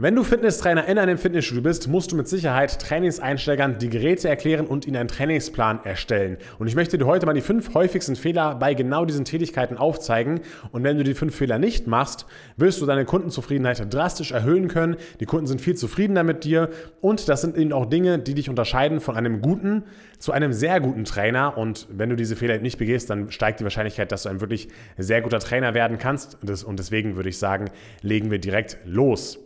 Wenn du Fitnesstrainer in einem Fitnessstudio bist, musst du mit Sicherheit Trainingseinsteigern die Geräte erklären und ihnen einen Trainingsplan erstellen. Und ich möchte dir heute mal die fünf häufigsten Fehler bei genau diesen Tätigkeiten aufzeigen. Und wenn du die fünf Fehler nicht machst, wirst du deine Kundenzufriedenheit drastisch erhöhen können. Die Kunden sind viel zufriedener mit dir und das sind eben auch Dinge, die dich unterscheiden von einem guten zu einem sehr guten Trainer. Und wenn du diese Fehler nicht begehst, dann steigt die Wahrscheinlichkeit, dass du ein wirklich sehr guter Trainer werden kannst. Und deswegen würde ich sagen, legen wir direkt los.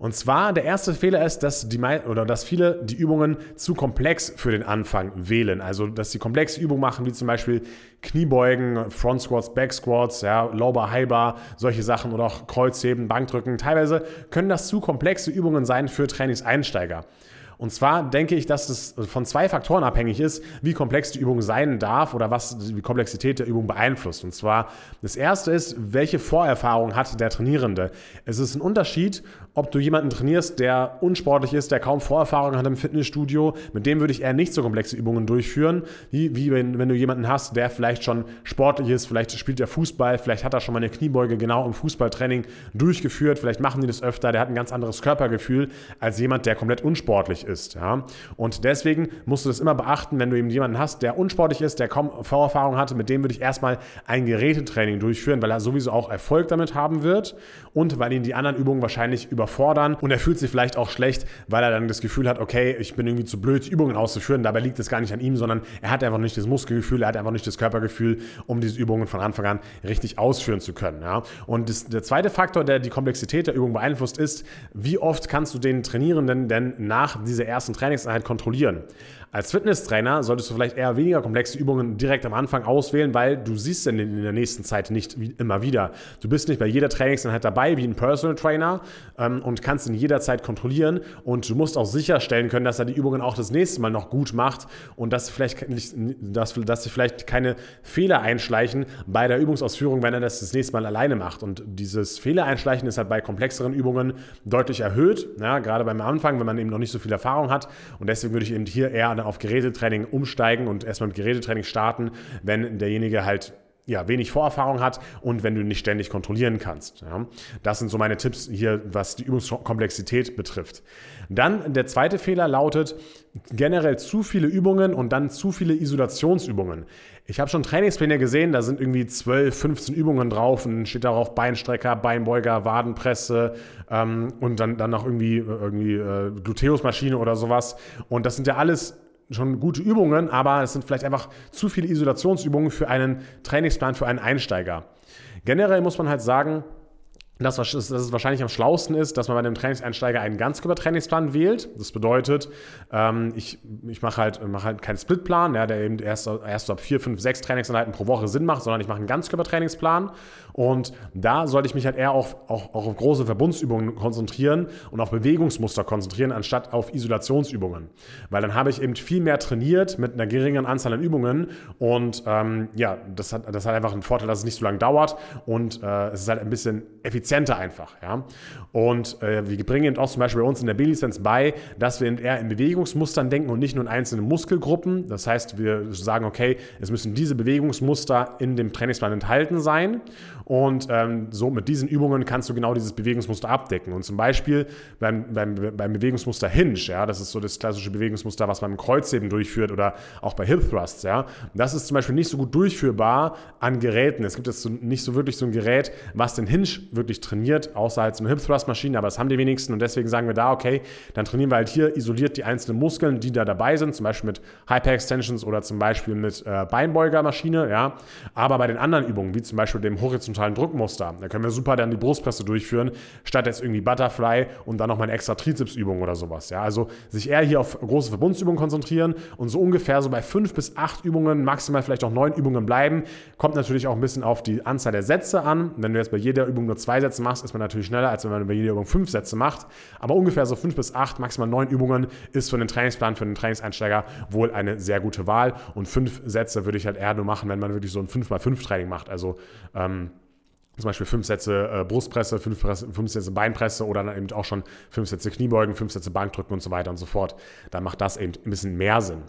Und zwar der erste Fehler ist, dass die oder dass viele die Übungen zu komplex für den Anfang wählen. Also dass sie komplexe Übungen machen, wie zum Beispiel Kniebeugen, Front Squats, Back Squats, ja, Low Bar, High Bar, solche Sachen oder auch Kreuzheben, Bankdrücken. Teilweise können das zu komplexe Übungen sein für Trainingseinsteiger. Und zwar denke ich, dass es von zwei Faktoren abhängig ist, wie komplex die Übung sein darf oder was die Komplexität der Übung beeinflusst. Und zwar das erste ist, welche Vorerfahrung hat der Trainierende. Es ist ein Unterschied, ob du jemanden trainierst, der unsportlich ist, der kaum Vorerfahrung hat im Fitnessstudio. Mit dem würde ich eher nicht so komplexe Übungen durchführen, wie, wie wenn, wenn du jemanden hast, der vielleicht schon sportlich ist, vielleicht spielt er Fußball, vielleicht hat er schon mal eine Kniebeuge genau im Fußballtraining durchgeführt, vielleicht machen die das öfter, der hat ein ganz anderes Körpergefühl als jemand, der komplett unsportlich ist ist. Ja? Und deswegen musst du das immer beachten, wenn du eben jemanden hast, der unsportlich ist, der kaum Vorerfahrung hatte, mit dem würde ich erstmal ein Gerätetraining durchführen, weil er sowieso auch Erfolg damit haben wird und weil ihn die anderen Übungen wahrscheinlich überfordern und er fühlt sich vielleicht auch schlecht, weil er dann das Gefühl hat, okay, ich bin irgendwie zu blöd, Übungen auszuführen. Dabei liegt es gar nicht an ihm, sondern er hat einfach nicht das Muskelgefühl, er hat einfach nicht das Körpergefühl, um diese Übungen von Anfang an richtig ausführen zu können. Ja? Und das, der zweite Faktor, der die Komplexität der Übung beeinflusst, ist, wie oft kannst du den Trainierenden denn nach dieser ersten Trainingseinheit kontrollieren? Als Fitnesstrainer solltest du vielleicht eher weniger komplexe Übungen direkt am Anfang auswählen, weil du siehst denn in der nächsten Zeit nicht immer wieder. Du bist nicht bei jeder Trainingseinheit dabei wie ein Personal Trainer ähm, und kannst ihn jederzeit kontrollieren und du musst auch sicherstellen können, dass er die Übungen auch das nächste Mal noch gut macht und dass vielleicht dass, dass sich vielleicht keine Fehler einschleichen bei der Übungsausführung, wenn er das das nächste Mal alleine macht. Und dieses Fehlereinschleichen ist halt bei komplexeren Übungen deutlich erhöht, ja, gerade beim Anfang, wenn man eben noch nicht so viel Erfahrung hat. Und deswegen würde ich eben hier eher auf Gerätetraining umsteigen und erstmal mit Gerätetraining starten, wenn derjenige halt ja, wenig Vorerfahrung hat und wenn du nicht ständig kontrollieren kannst. Ja. Das sind so meine Tipps hier, was die Übungskomplexität betrifft. Dann der zweite Fehler lautet generell zu viele Übungen und dann zu viele Isolationsübungen. Ich habe schon Trainingspläne gesehen, da sind irgendwie 12, 15 Übungen drauf und steht darauf Beinstrecker, Beinbeuger, Wadenpresse ähm, und dann, dann noch irgendwie, irgendwie äh, Gluteusmaschine oder sowas. Und das sind ja alles schon gute Übungen, aber es sind vielleicht einfach zu viele Isolationsübungen für einen Trainingsplan für einen Einsteiger. Generell muss man halt sagen, dass, dass es wahrscheinlich am schlausten ist, dass man bei einem Trainingseinsteiger einen Ganzkörpertrainingsplan wählt. Das bedeutet, ähm, ich, ich mache halt, mach halt keinen Splitplan, der eben erst, erst ab vier, fünf, sechs Trainingseinheiten pro Woche Sinn macht, sondern ich mache einen Ganzkörpertrainingsplan. Und da sollte ich mich halt eher auf, auch, auch auf große Verbundsübungen konzentrieren und auf Bewegungsmuster konzentrieren, anstatt auf Isolationsübungen. Weil dann habe ich eben viel mehr trainiert mit einer geringeren Anzahl an Übungen. Und ähm, ja, das hat, das hat einfach einen Vorteil, dass es nicht so lange dauert und äh, es ist halt ein bisschen effizienter einfach. Ja? Und äh, wir bringen auch zum Beispiel bei uns in der B-Lizenz bei, dass wir eher in Bewegungsmustern denken und nicht nur in einzelnen Muskelgruppen. Das heißt, wir sagen, okay, es müssen diese Bewegungsmuster in dem Trainingsplan enthalten sein. Und ähm, so mit diesen Übungen kannst du genau dieses Bewegungsmuster abdecken. Und zum Beispiel beim, beim, beim Bewegungsmuster Hinge, ja, das ist so das klassische Bewegungsmuster, was man im Kreuzheben durchführt oder auch bei Hip Thrusts, ja. Das ist zum Beispiel nicht so gut durchführbar an Geräten. Es gibt jetzt so, nicht so wirklich so ein Gerät, was den Hinge wirklich trainiert, außer halt so eine Hip Thrust Maschine, aber das haben die wenigsten und deswegen sagen wir da, okay, dann trainieren wir halt hier isoliert die einzelnen Muskeln, die da dabei sind, zum Beispiel mit Hyper Extensions oder zum Beispiel mit äh, Beinbeugermaschine, ja. Aber bei den anderen Übungen, wie zum Beispiel dem horizontalen Druckmuster, da können wir super dann die Brustpresse durchführen, statt jetzt irgendwie Butterfly und dann nochmal eine extra Trizepsübung oder sowas, ja. Also sich eher hier auf große Verbundsübungen konzentrieren und so ungefähr so bei fünf bis acht Übungen, maximal vielleicht auch neun Übungen bleiben. Kommt natürlich auch ein bisschen auf die Anzahl der Sätze an. Wenn du jetzt bei jeder Übung nur zwei Sätze machst, ist man natürlich schneller, als wenn man bei jeder Übung fünf Sätze macht. Aber ungefähr so fünf bis acht, maximal neun Übungen ist für einen Trainingsplan, für einen Trainingseinsteiger wohl eine sehr gute Wahl. Und fünf Sätze würde ich halt eher nur machen, wenn man wirklich so ein 5x5-Training macht. Also ähm, zum Beispiel fünf Sätze äh, Brustpresse, fünf, fünf, Sätze Beinpresse oder dann eben auch schon fünf Sätze Kniebeugen, fünf Sätze Bankdrücken und so weiter und so fort. Dann macht das eben ein bisschen mehr Sinn.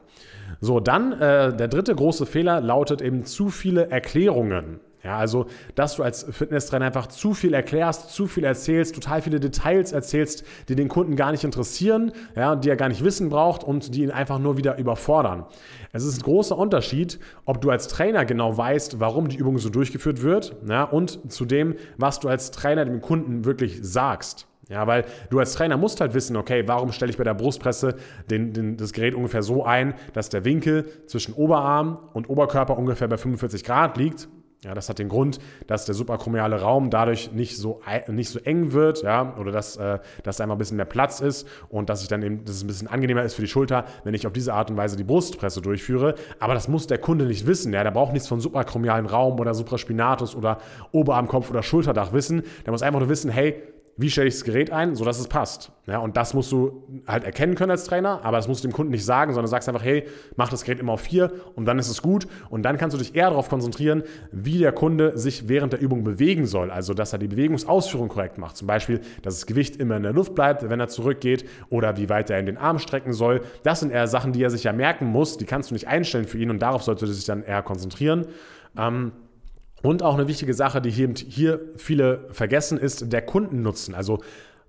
So, dann äh, der dritte große Fehler lautet eben zu viele Erklärungen. Ja, also, dass du als Fitnesstrainer einfach zu viel erklärst, zu viel erzählst, total viele Details erzählst, die den Kunden gar nicht interessieren, ja, die er gar nicht wissen braucht und die ihn einfach nur wieder überfordern. Es ist ein großer Unterschied, ob du als Trainer genau weißt, warum die Übung so durchgeführt wird, ja, und zu dem, was du als Trainer dem Kunden wirklich sagst. Ja, weil du als Trainer musst halt wissen, okay, warum stelle ich bei der Brustpresse den, den, das Gerät ungefähr so ein, dass der Winkel zwischen Oberarm und Oberkörper ungefähr bei 45 Grad liegt ja, das hat den Grund, dass der suprachromiale Raum dadurch nicht so, nicht so eng wird, ja, oder dass, äh, dass da einfach ein bisschen mehr Platz ist und dass ich dann eben, dass es ein bisschen angenehmer ist für die Schulter, wenn ich auf diese Art und Weise die Brustpresse durchführe. Aber das muss der Kunde nicht wissen. Ja, der braucht nichts von suprachromialen Raum oder Supraspinatus oder Oberarmkopf oder Schulterdach wissen. Der muss einfach nur wissen, hey, wie stelle ich das Gerät ein, sodass es passt. Ja, und das musst du halt erkennen können als Trainer, aber das musst du dem Kunden nicht sagen, sondern sagst einfach, hey, mach das Gerät immer auf vier und dann ist es gut. Und dann kannst du dich eher darauf konzentrieren, wie der Kunde sich während der Übung bewegen soll. Also, dass er die Bewegungsausführung korrekt macht. Zum Beispiel, dass das Gewicht immer in der Luft bleibt, wenn er zurückgeht oder wie weit er in den Arm strecken soll. Das sind eher Sachen, die er sich ja merken muss. Die kannst du nicht einstellen für ihn und darauf sollte er sich dann eher konzentrieren. Ähm, und auch eine wichtige Sache, die hier, hier viele vergessen, ist der Kundennutzen. Also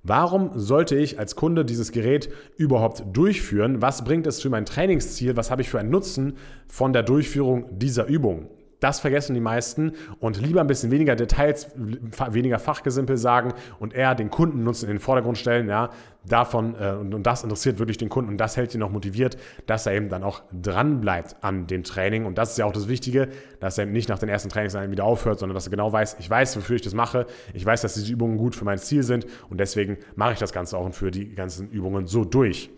Warum sollte ich als Kunde dieses Gerät überhaupt durchführen? Was bringt es für mein Trainingsziel? Was habe ich für einen Nutzen von der Durchführung dieser Übung? Das vergessen die meisten und lieber ein bisschen weniger Details, weniger Fachgesimpel sagen und eher den Kundennutzen in den Vordergrund stellen. Ja, davon äh, und, und, das interessiert wirklich den Kunden und das hält ihn noch motiviert, dass er eben dann auch dran bleibt an dem Training. Und das ist ja auch das Wichtige, dass er eben nicht nach den ersten Trainingseinheiten wieder aufhört, sondern dass er genau weiß, ich weiß, wofür ich das mache, ich weiß, dass diese Übungen gut für mein Ziel sind und deswegen mache ich das Ganze auch und führe die ganzen Übungen so durch.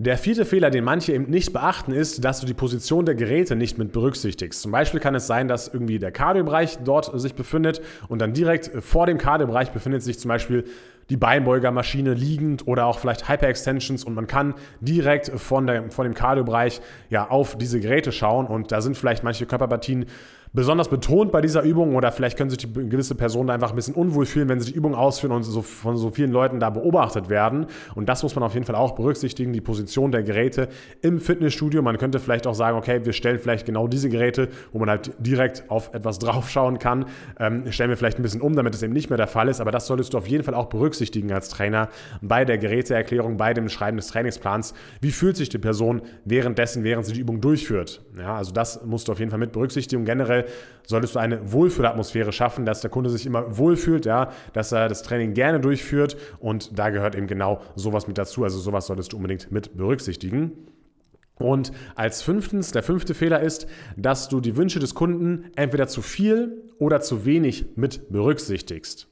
Der vierte Fehler, den manche eben nicht beachten, ist, dass du die Position der Geräte nicht mit berücksichtigst. Zum Beispiel kann es sein, dass irgendwie der Kardiobereich dort sich befindet und dann direkt vor dem Kardiobereich befindet sich zum Beispiel die Beinbeugermaschine liegend oder auch vielleicht Hyperextensions und man kann direkt von, der, von dem Kardiobereich ja, auf diese Geräte schauen und da sind vielleicht manche Körperpartien besonders betont bei dieser Übung oder vielleicht können sich die gewisse Personen einfach ein bisschen unwohl fühlen, wenn sie die Übung ausführen und so von so vielen Leuten da beobachtet werden. Und das muss man auf jeden Fall auch berücksichtigen, die Position der Geräte im Fitnessstudio. Man könnte vielleicht auch sagen, okay, wir stellen vielleicht genau diese Geräte, wo man halt direkt auf etwas draufschauen kann, ähm, stellen wir vielleicht ein bisschen um, damit es eben nicht mehr der Fall ist. Aber das solltest du auf jeden Fall auch berücksichtigen als Trainer bei der Geräteerklärung, bei dem Schreiben des Trainingsplans. Wie fühlt sich die Person währenddessen, während sie die Übung durchführt? Ja, also das musst du auf jeden Fall mit berücksichtigen. Generell generell solltest du eine Wohlfühlatmosphäre schaffen, dass der Kunde sich immer wohlfühlt, ja, dass er das Training gerne durchführt und da gehört eben genau sowas mit dazu. Also sowas solltest du unbedingt mit berücksichtigen. Und als fünftens, der fünfte Fehler ist, dass du die Wünsche des Kunden entweder zu viel oder zu wenig mit berücksichtigst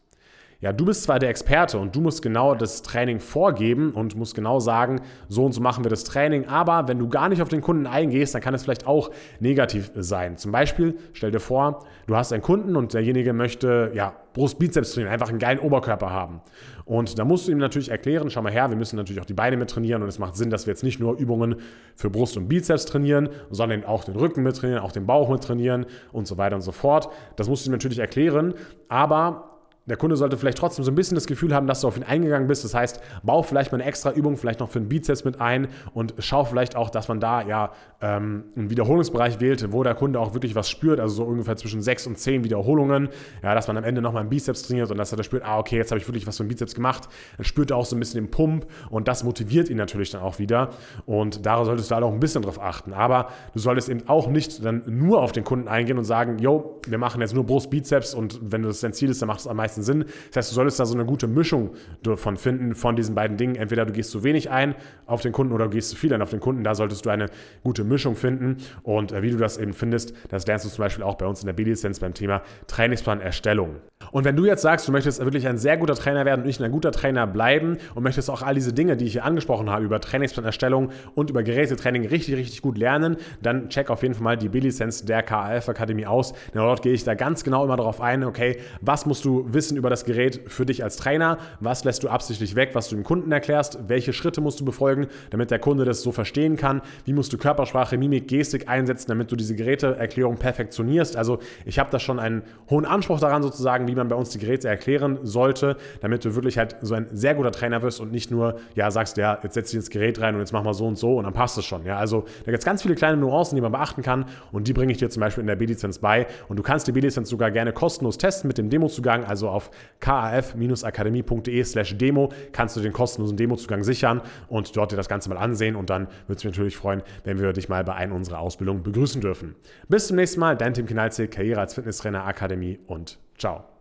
ja, du bist zwar der Experte und du musst genau das Training vorgeben und musst genau sagen, so und so machen wir das Training, aber wenn du gar nicht auf den Kunden eingehst, dann kann es vielleicht auch negativ sein. Zum Beispiel, stell dir vor, du hast einen Kunden und derjenige möchte, ja, Brust-Bizeps trainieren, einfach einen geilen Oberkörper haben. Und da musst du ihm natürlich erklären, schau mal her, wir müssen natürlich auch die Beine mit trainieren und es macht Sinn, dass wir jetzt nicht nur Übungen für Brust und Bizeps trainieren, sondern auch den Rücken mit trainieren, auch den Bauch mit trainieren und so weiter und so fort. Das musst du ihm natürlich erklären, aber der Kunde sollte vielleicht trotzdem so ein bisschen das Gefühl haben, dass du auf ihn eingegangen bist. Das heißt, bau vielleicht mal eine extra Übung, vielleicht noch für den Bizeps mit ein und schau vielleicht auch, dass man da ja ähm, einen Wiederholungsbereich wählt, wo der Kunde auch wirklich was spürt, also so ungefähr zwischen sechs und zehn Wiederholungen. Ja, dass man am Ende nochmal einen Bizeps trainiert und dass er da spürt, ah, okay, jetzt habe ich wirklich was für den Bizeps gemacht. Dann spürt er auch so ein bisschen den Pump und das motiviert ihn natürlich dann auch wieder. Und darauf solltest du halt auch ein bisschen drauf achten. Aber du solltest eben auch nicht dann nur auf den Kunden eingehen und sagen, yo, wir machen jetzt nur Brust, Bizeps und wenn das dein Ziel ist, dann macht es am meisten meisten Sinn. Das heißt, du solltest da so eine gute Mischung davon finden, von diesen beiden Dingen. Entweder du gehst zu wenig ein auf den Kunden oder du gehst zu viel ein auf den Kunden. Da solltest du eine gute Mischung finden. Und äh, wie du das eben findest, das lernst du zum Beispiel auch bei uns in der B-Lizenz beim Thema Trainingsplanerstellung. Und wenn du jetzt sagst, du möchtest wirklich ein sehr guter Trainer werden und nicht ein guter Trainer bleiben und möchtest auch all diese Dinge, die ich hier angesprochen habe, über Trainingsplanerstellung und über Gerätetraining richtig, richtig gut lernen, dann check auf jeden Fall mal die B-Lizenz der KAF Akademie aus. Denn dort gehe ich da ganz genau immer darauf ein, okay, was musst du wissen, bisschen über das Gerät für dich als Trainer. Was lässt du absichtlich weg, was du dem Kunden erklärst? Welche Schritte musst du befolgen, damit der Kunde das so verstehen kann? Wie musst du Körpersprache, Mimik, Gestik einsetzen, damit du diese Geräteerklärung perfektionierst? Also ich habe da schon einen hohen Anspruch daran sozusagen, wie man bei uns die Geräte erklären sollte, damit du wirklich halt so ein sehr guter Trainer wirst und nicht nur, ja, sagst, ja, jetzt setz dich ins Gerät rein und jetzt mach mal so und so und dann passt es schon. Ja, also da gibt es ganz viele kleine Nuancen, die man beachten kann und die bringe ich dir zum Beispiel in der B-Lizenz bei und du kannst die B-Lizenz sogar gerne kostenlos testen mit dem Demozugang, also auf kaf-akademie.de slash Demo kannst du den kostenlosen Demozugang sichern und dort dir das Ganze mal ansehen und dann würde es mich natürlich freuen, wenn wir dich mal bei einer unserer Ausbildungen begrüßen dürfen. Bis zum nächsten Mal, dein Tim Kinalze, Karriere als Fitnesstrainer Akademie und ciao.